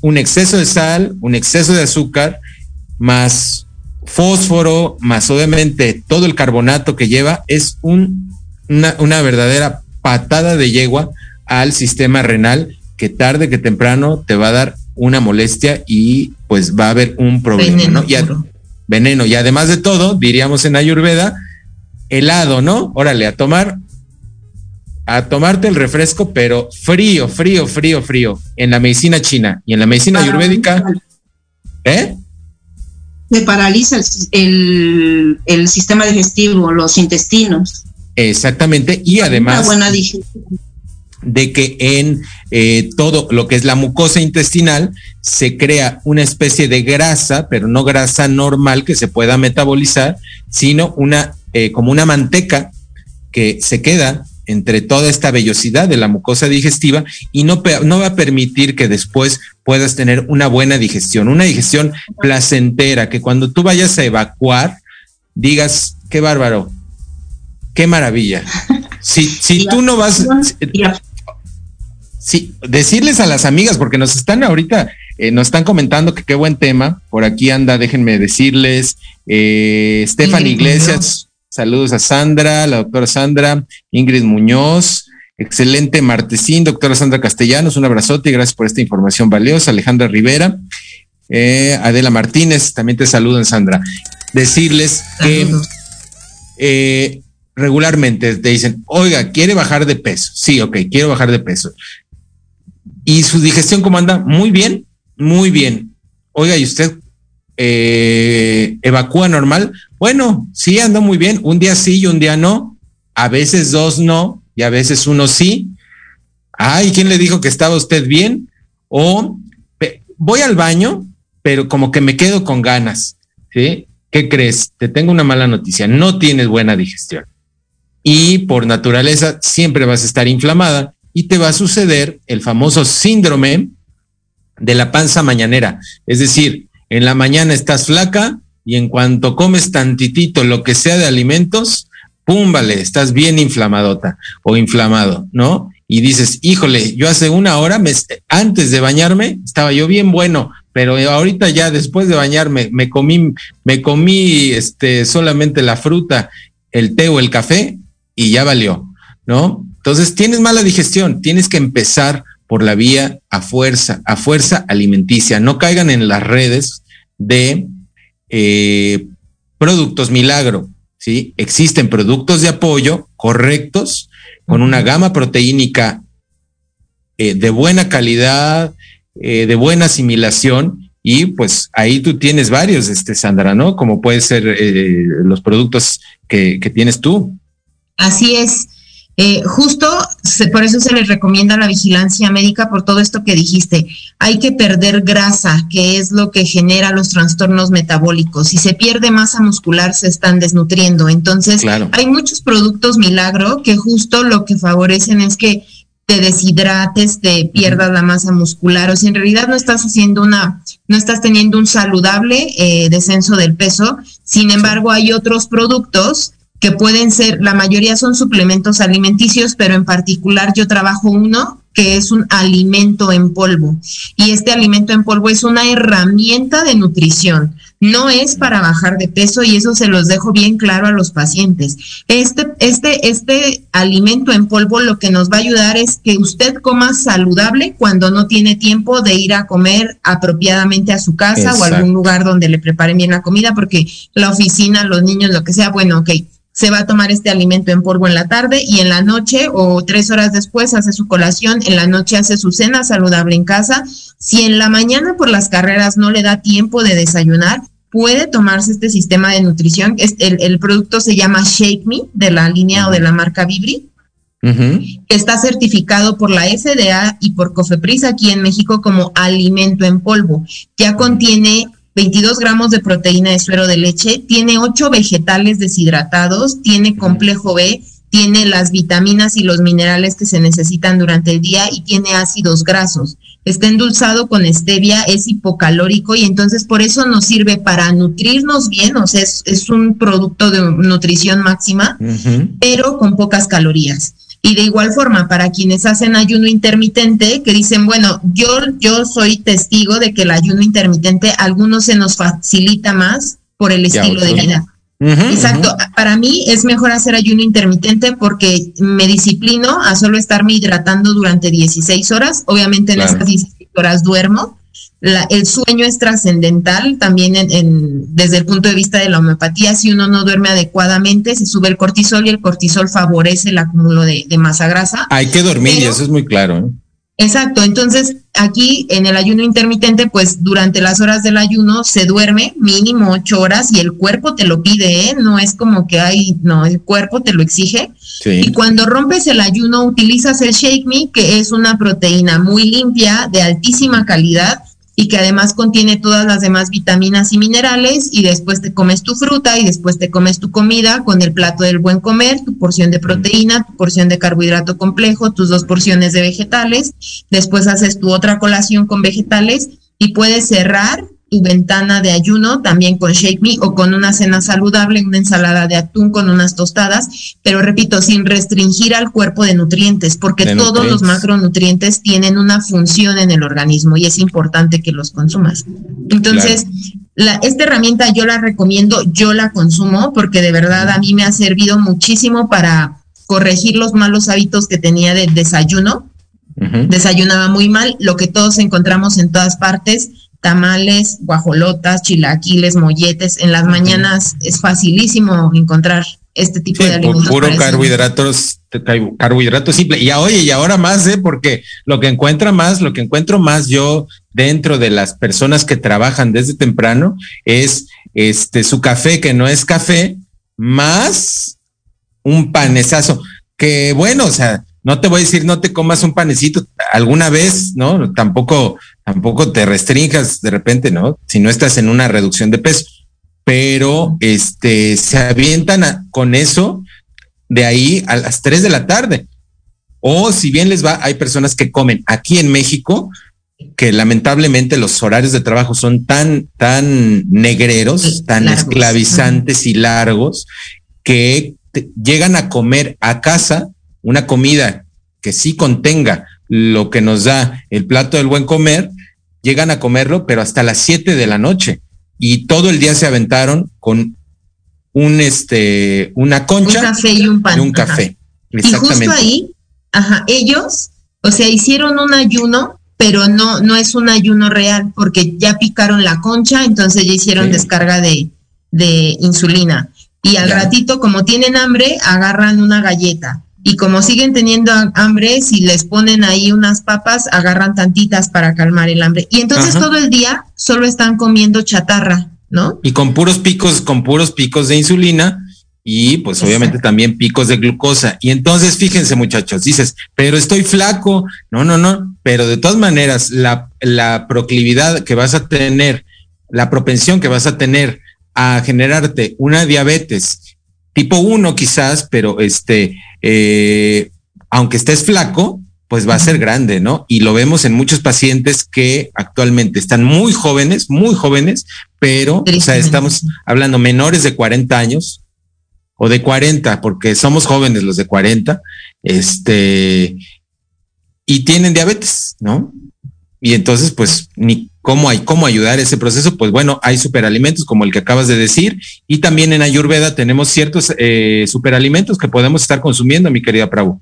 un exceso de sal, un exceso de azúcar, más fósforo, más obviamente todo el carbonato que lleva, es un, una, verdadera patada de yegua al sistema renal que tarde que temprano te va a dar una molestia y pues va a haber un problema, veneno, ¿no? Y veneno. Y además de todo, diríamos en Ayurveda, helado, ¿no? Órale, a tomar, a tomarte el refresco, pero frío, frío, frío, frío, en la medicina china y en la medicina ayurvédica, ¿eh? Se paraliza el, sistema digestivo, los intestinos. Exactamente, y además buena de que en eh, todo lo que es la mucosa intestinal se crea una especie de grasa, pero no grasa normal que se pueda metabolizar, sino una eh, como una manteca que se queda entre toda esta vellosidad de la mucosa digestiva y no, no va a permitir que después puedas tener una buena digestión, una digestión placentera, que cuando tú vayas a evacuar, digas, qué bárbaro, qué maravilla. Si, si tú no vas... Sí, decirles a las amigas, porque nos están ahorita, eh, nos están comentando que qué buen tema. Por aquí anda, déjenme decirles, eh, Estefan Iglesias, Saludos a Sandra, la doctora Sandra, Ingrid Muñoz. Excelente martesín, doctora Sandra Castellanos, un abrazote y gracias por esta información valiosa. Alejandra Rivera, eh, Adela Martínez, también te saludan, Sandra. Decirles que eh, regularmente te dicen, oiga, ¿quiere bajar de peso? Sí, ok, quiero bajar de peso. ¿Y su digestión cómo anda? Muy bien, muy bien. Oiga, ¿y usted eh, evacúa normal? Bueno, sí, anda muy bien. Un día sí y un día no. A veces dos no y a veces uno sí. Ay, ¿quién le dijo que estaba usted bien? O voy al baño, pero como que me quedo con ganas. ¿Qué crees? Te tengo una mala noticia. No tienes buena digestión. Y por naturaleza siempre vas a estar inflamada y te va a suceder el famoso síndrome de la panza mañanera. Es decir, en la mañana estás flaca y en cuanto comes tantitito lo que sea de alimentos, pum, vale, estás bien inflamadota o inflamado, ¿no? Y dices, híjole, yo hace una hora, antes de bañarme, estaba yo bien bueno, pero ahorita ya después de bañarme, me comí, me comí este, solamente la fruta, el té o el café y ya valió, ¿no? Entonces tienes mala digestión, tienes que empezar por la vía a fuerza, a fuerza alimenticia. No caigan en las redes de eh, productos milagro. ¿sí? Existen productos de apoyo correctos, con una gama proteínica eh, de buena calidad, eh, de buena asimilación, y pues ahí tú tienes varios, este, Sandra, ¿no? Como puede ser los productos que, que tienes tú. Así es. Eh, justo por eso se les recomienda la vigilancia médica por todo esto que dijiste. Hay que perder grasa, que es lo que genera los trastornos metabólicos. Si se pierde masa muscular, se están desnutriendo. Entonces, hay muchos productos milagro que justo lo que favorecen es que te deshidrates, te pierdas la masa muscular, o si en realidad no estás haciendo una, no estás teniendo un saludable eh, descenso del peso. Sin embargo, hay otros productos que pueden ser, la mayoría son suplementos alimenticios, pero en particular yo trabajo uno que es un alimento en polvo. Y este alimento en polvo es una herramienta de nutrición. No es para bajar de peso y eso se los dejo bien claro a los pacientes. Este, este, este alimento en polvo lo que nos va a ayudar es que usted coma saludable cuando no tiene tiempo de ir a comer apropiadamente a su casa o algún lugar donde le preparen bien la comida, porque la oficina, los niños, lo que sea, bueno, ok se va a tomar este alimento en polvo en la tarde y en la noche o tres horas después hace su colación, en la noche hace su cena saludable en casa. Si en la mañana por las carreras no le da tiempo de desayunar, puede tomarse este sistema de nutrición. El, el producto se llama Shake Me de la línea o de la marca Vibri. que está certificado por la FDA y por Cofepris aquí en México como alimento en polvo. Ya contiene 22 gramos de proteína de suero de leche, tiene 8 vegetales deshidratados, tiene complejo B, tiene las vitaminas y los minerales que se necesitan durante el día y tiene ácidos grasos. Está endulzado con stevia, es hipocalórico y entonces por eso nos sirve para nutrirnos bien, o sea, es, un producto de nutrición máxima, pero con pocas calorías. Y de igual forma, para quienes hacen ayuno intermitente, que dicen, bueno, yo, yo soy testigo de que el ayuno intermitente a algunos se nos facilita más por el estilo de vida. Exacto. Para mí es mejor hacer ayuno intermitente porque me disciplino a solo estarme hidratando durante 16 horas. Obviamente en esas 16 horas duermo el sueño es trascendental también en, desde el punto de vista de la homeopatía. Si uno no duerme adecuadamente, se sube el cortisol y el cortisol favorece el acúmulo de, masa grasa. Hay que dormir y eso es muy claro. ¿eh? Exacto, entonces aquí en el ayuno intermitente, pues durante las horas del ayuno se duerme mínimo ocho horas y el cuerpo te lo pide, ¿eh? no es como que hay, no, el cuerpo te lo exige. Y cuando rompes el ayuno utilizas el Shake Me, que es una proteína muy limpia, de altísima calidad, y que además contiene todas las demás vitaminas y minerales y después te comes tu fruta y después te comes tu comida con el plato del buen comer, tu porción de proteína, tu porción de carbohidrato complejo, tus dos porciones de vegetales, después haces tu otra colación con vegetales y puedes cerrar ventana de ayuno también con Shake Me o con una cena saludable, una ensalada de atún con unas tostadas, pero repito, sin restringir al cuerpo de nutrientes, porque todos los macronutrientes tienen una función en el organismo y es importante que los consumas. Entonces, La, esta herramienta yo la recomiendo, yo la consumo porque de verdad a mí me ha servido muchísimo para corregir los malos hábitos que tenía de desayuno. Desayunaba muy mal, lo que todos encontramos en todas partes, tamales, guajolotas, chilaquiles, molletes. En las mañanas es facilísimo encontrar este tipo de alimentos. Puro carbohidratos, carbohidratos simple. Y oye, y ahora más, ¿eh? Porque lo que encuentra más, lo que encuentro más yo dentro de las personas que trabajan desde temprano es este su café, que no es café, más un panesazo. Que bueno, o sea, no te voy a decir no te comas un panecito alguna vez, ¿no? Tampoco, tampoco te restringas de repente, ¿no? Si no estás en una reducción de peso. Pero este se avientan con eso de ahí a las 3 de la tarde. O si bien les va, hay personas que comen aquí en México, que lamentablemente los horarios de trabajo son tan, tan negreros, tan esclavizantes y largos, que llegan a comer a casa una comida que sí contenga lo que nos da el plato del buen comer, llegan a comerlo, pero hasta las 7 de la noche. Y todo el día se aventaron con un este, una concha un café y un pan. Y un café. Y justo ahí, ajá, ellos, o sea, hicieron un ayuno, pero no, no es un ayuno real, porque ya picaron la concha, entonces ya hicieron descarga de, de insulina. Y al ratito, como tienen hambre, agarran una galleta. Y como siguen teniendo hambre, si les ponen ahí unas papas, agarran tantitas para calmar el hambre. Y entonces todo el día solo están comiendo chatarra, ¿no? Y con puros picos, con puros picos de insulina y pues obviamente también picos de glucosa. Y entonces fíjense muchachos, dices, pero estoy flaco. No, no, no. Pero de todas maneras, la, la proclividad que vas a tener, la propensión que vas a tener a generarte una diabetes tipo 1 quizás, pero este, eh, aunque estés flaco, pues va a ser grande, ¿no? Y lo vemos en muchos pacientes que actualmente están muy jóvenes, muy jóvenes, pero, o sea, estamos hablando menores de 40 años o de 40, porque somos jóvenes los de 40, este, y tienen diabetes, ¿no? Y entonces, pues, ni ¿Cómo hay cómo ayudar ese proceso? Pues bueno, hay superalimentos como el que acabas de decir y también en Ayurveda tenemos ciertos eh, superalimentos que podemos estar consumiendo, mi querida Prabhu.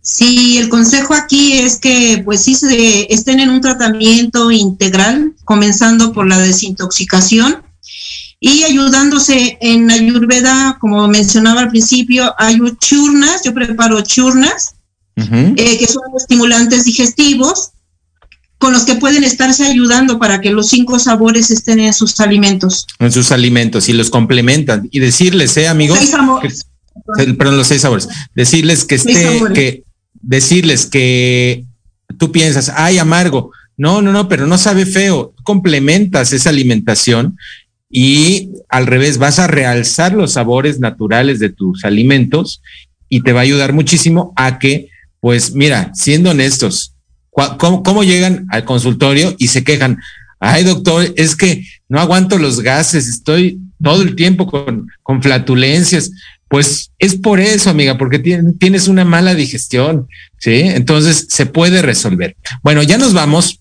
Sí, el consejo aquí es que pues sí se estén en un tratamiento integral, comenzando por la desintoxicación y ayudándose en Ayurveda, como mencionaba al principio, hay churnas, yo preparo churnas, eh, que son estimulantes digestivos con los que pueden estarse ayudando para que los cinco sabores estén en sus alimentos. En sus alimentos y los complementan. Y decirles, eh, amigos. Seis sabores. perdón, los seis sabores. Decirles que esté, que, decirles que tú piensas, ay, amargo. No, no, no, pero no sabe feo. Complementas esa alimentación y al revés, vas a realzar los sabores naturales de tus alimentos y te va a ayudar muchísimo a que, pues mira, siendo honestos, ¿Cómo, llegan al consultorio y se quejan? Ay, doctor, es que no aguanto los gases, estoy todo el tiempo con, con flatulencias. Pues es por eso, amiga, porque tienes una mala digestión, ¿sí? Entonces se puede resolver. Bueno, ya nos vamos.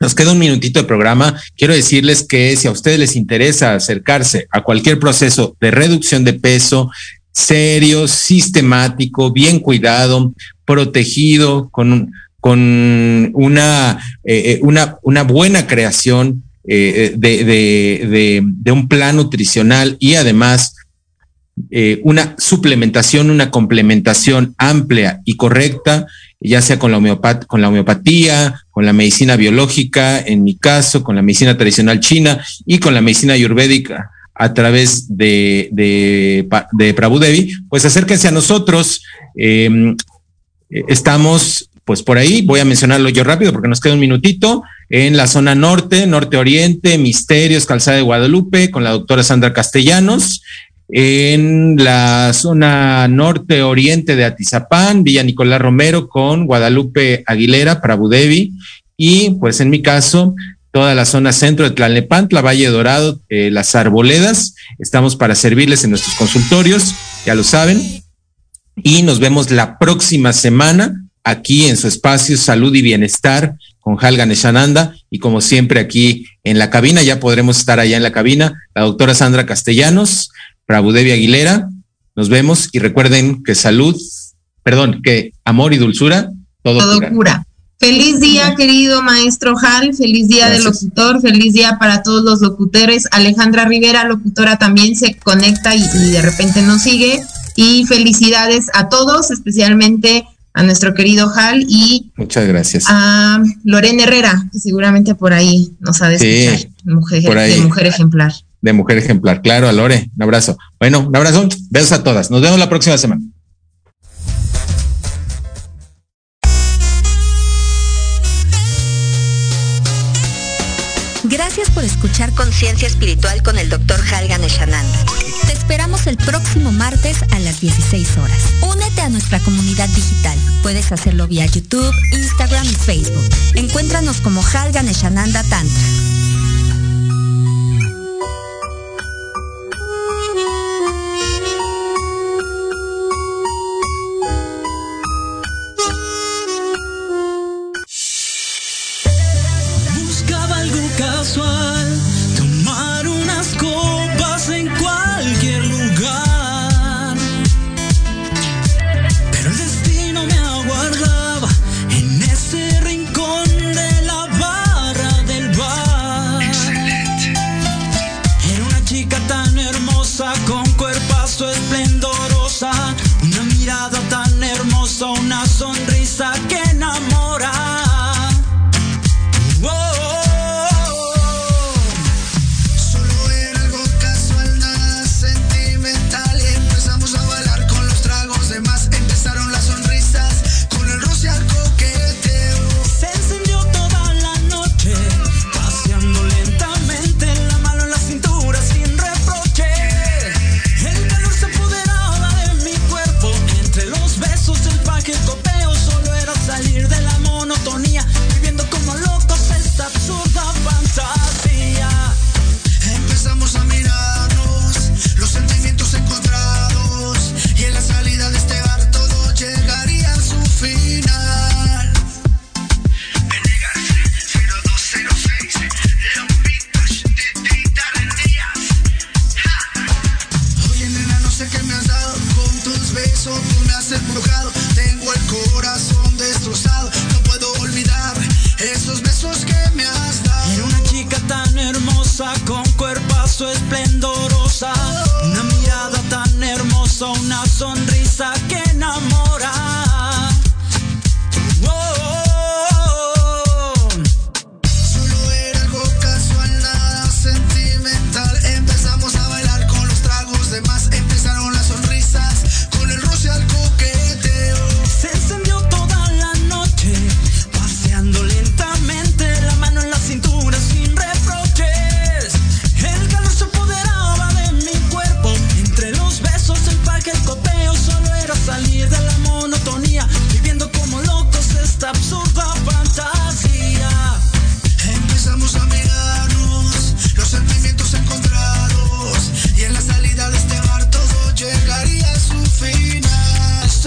Nos queda un minutito de programa. Quiero decirles que si a ustedes les interesa acercarse a cualquier proceso de reducción de peso, serio, sistemático, bien cuidado, protegido, con un, con una, eh, eh, una, una, buena creación eh, de, de, de, un plan nutricional y además una suplementación, una complementación amplia y correcta, ya sea con la, homeopat con la homeopatía, con la medicina biológica, en mi caso, con la medicina tradicional china y con la medicina ayurvédica a través de, de, de Prabhu Devi, pues acérquense a nosotros. estamos pues por ahí voy a mencionarlo yo rápido porque nos queda un minutito. En la zona norte, norte-oriente, Misterios, Calzada de Guadalupe, con la doctora Sandra Castellanos. En la zona norte-oriente de Atizapán, Villa Nicolás Romero, con Guadalupe Aguilera, para Budevi. Y pues en mi caso, toda la zona centro de Tlalnepantla, Valle Dorado, eh, Las Arboledas. Estamos para servirles en nuestros consultorios, ya lo saben. Y nos vemos la próxima semana aquí en su espacio Salud y Bienestar con Hal Ganeshananda. Y como siempre aquí en la cabina, ya podremos estar allá en la cabina, la doctora Sandra Castellanos, Prabhudevi Aguilera, nos vemos y recuerden que salud, perdón, que amor y dulzura, todo, todo cura. Feliz día, querido maestro Hal, feliz día del locutor, feliz día para todos los locutores. Alejandra Rivera, locutora, también se conecta y, de repente nos sigue. Y felicidades a todos, especialmente a nuestro querido Hal y muchas gracias a Lorena Herrera, que seguramente por ahí nos ha de escuchar, mujer, de mujer ejemplar. De mujer ejemplar, claro, a Lore, un abrazo. Bueno, un abrazo, besos a todas. Nos vemos la próxima semana. Gracias por escuchar Conciencia Espiritual con el Dr. Halgan Eshananda. Te esperamos el próximo martes a las 16 horas. Únete a nuestra comunidad digital. Puedes hacerlo vía YouTube, Instagram y Facebook. Encuéntranos como Halgan Eshananda Tantra.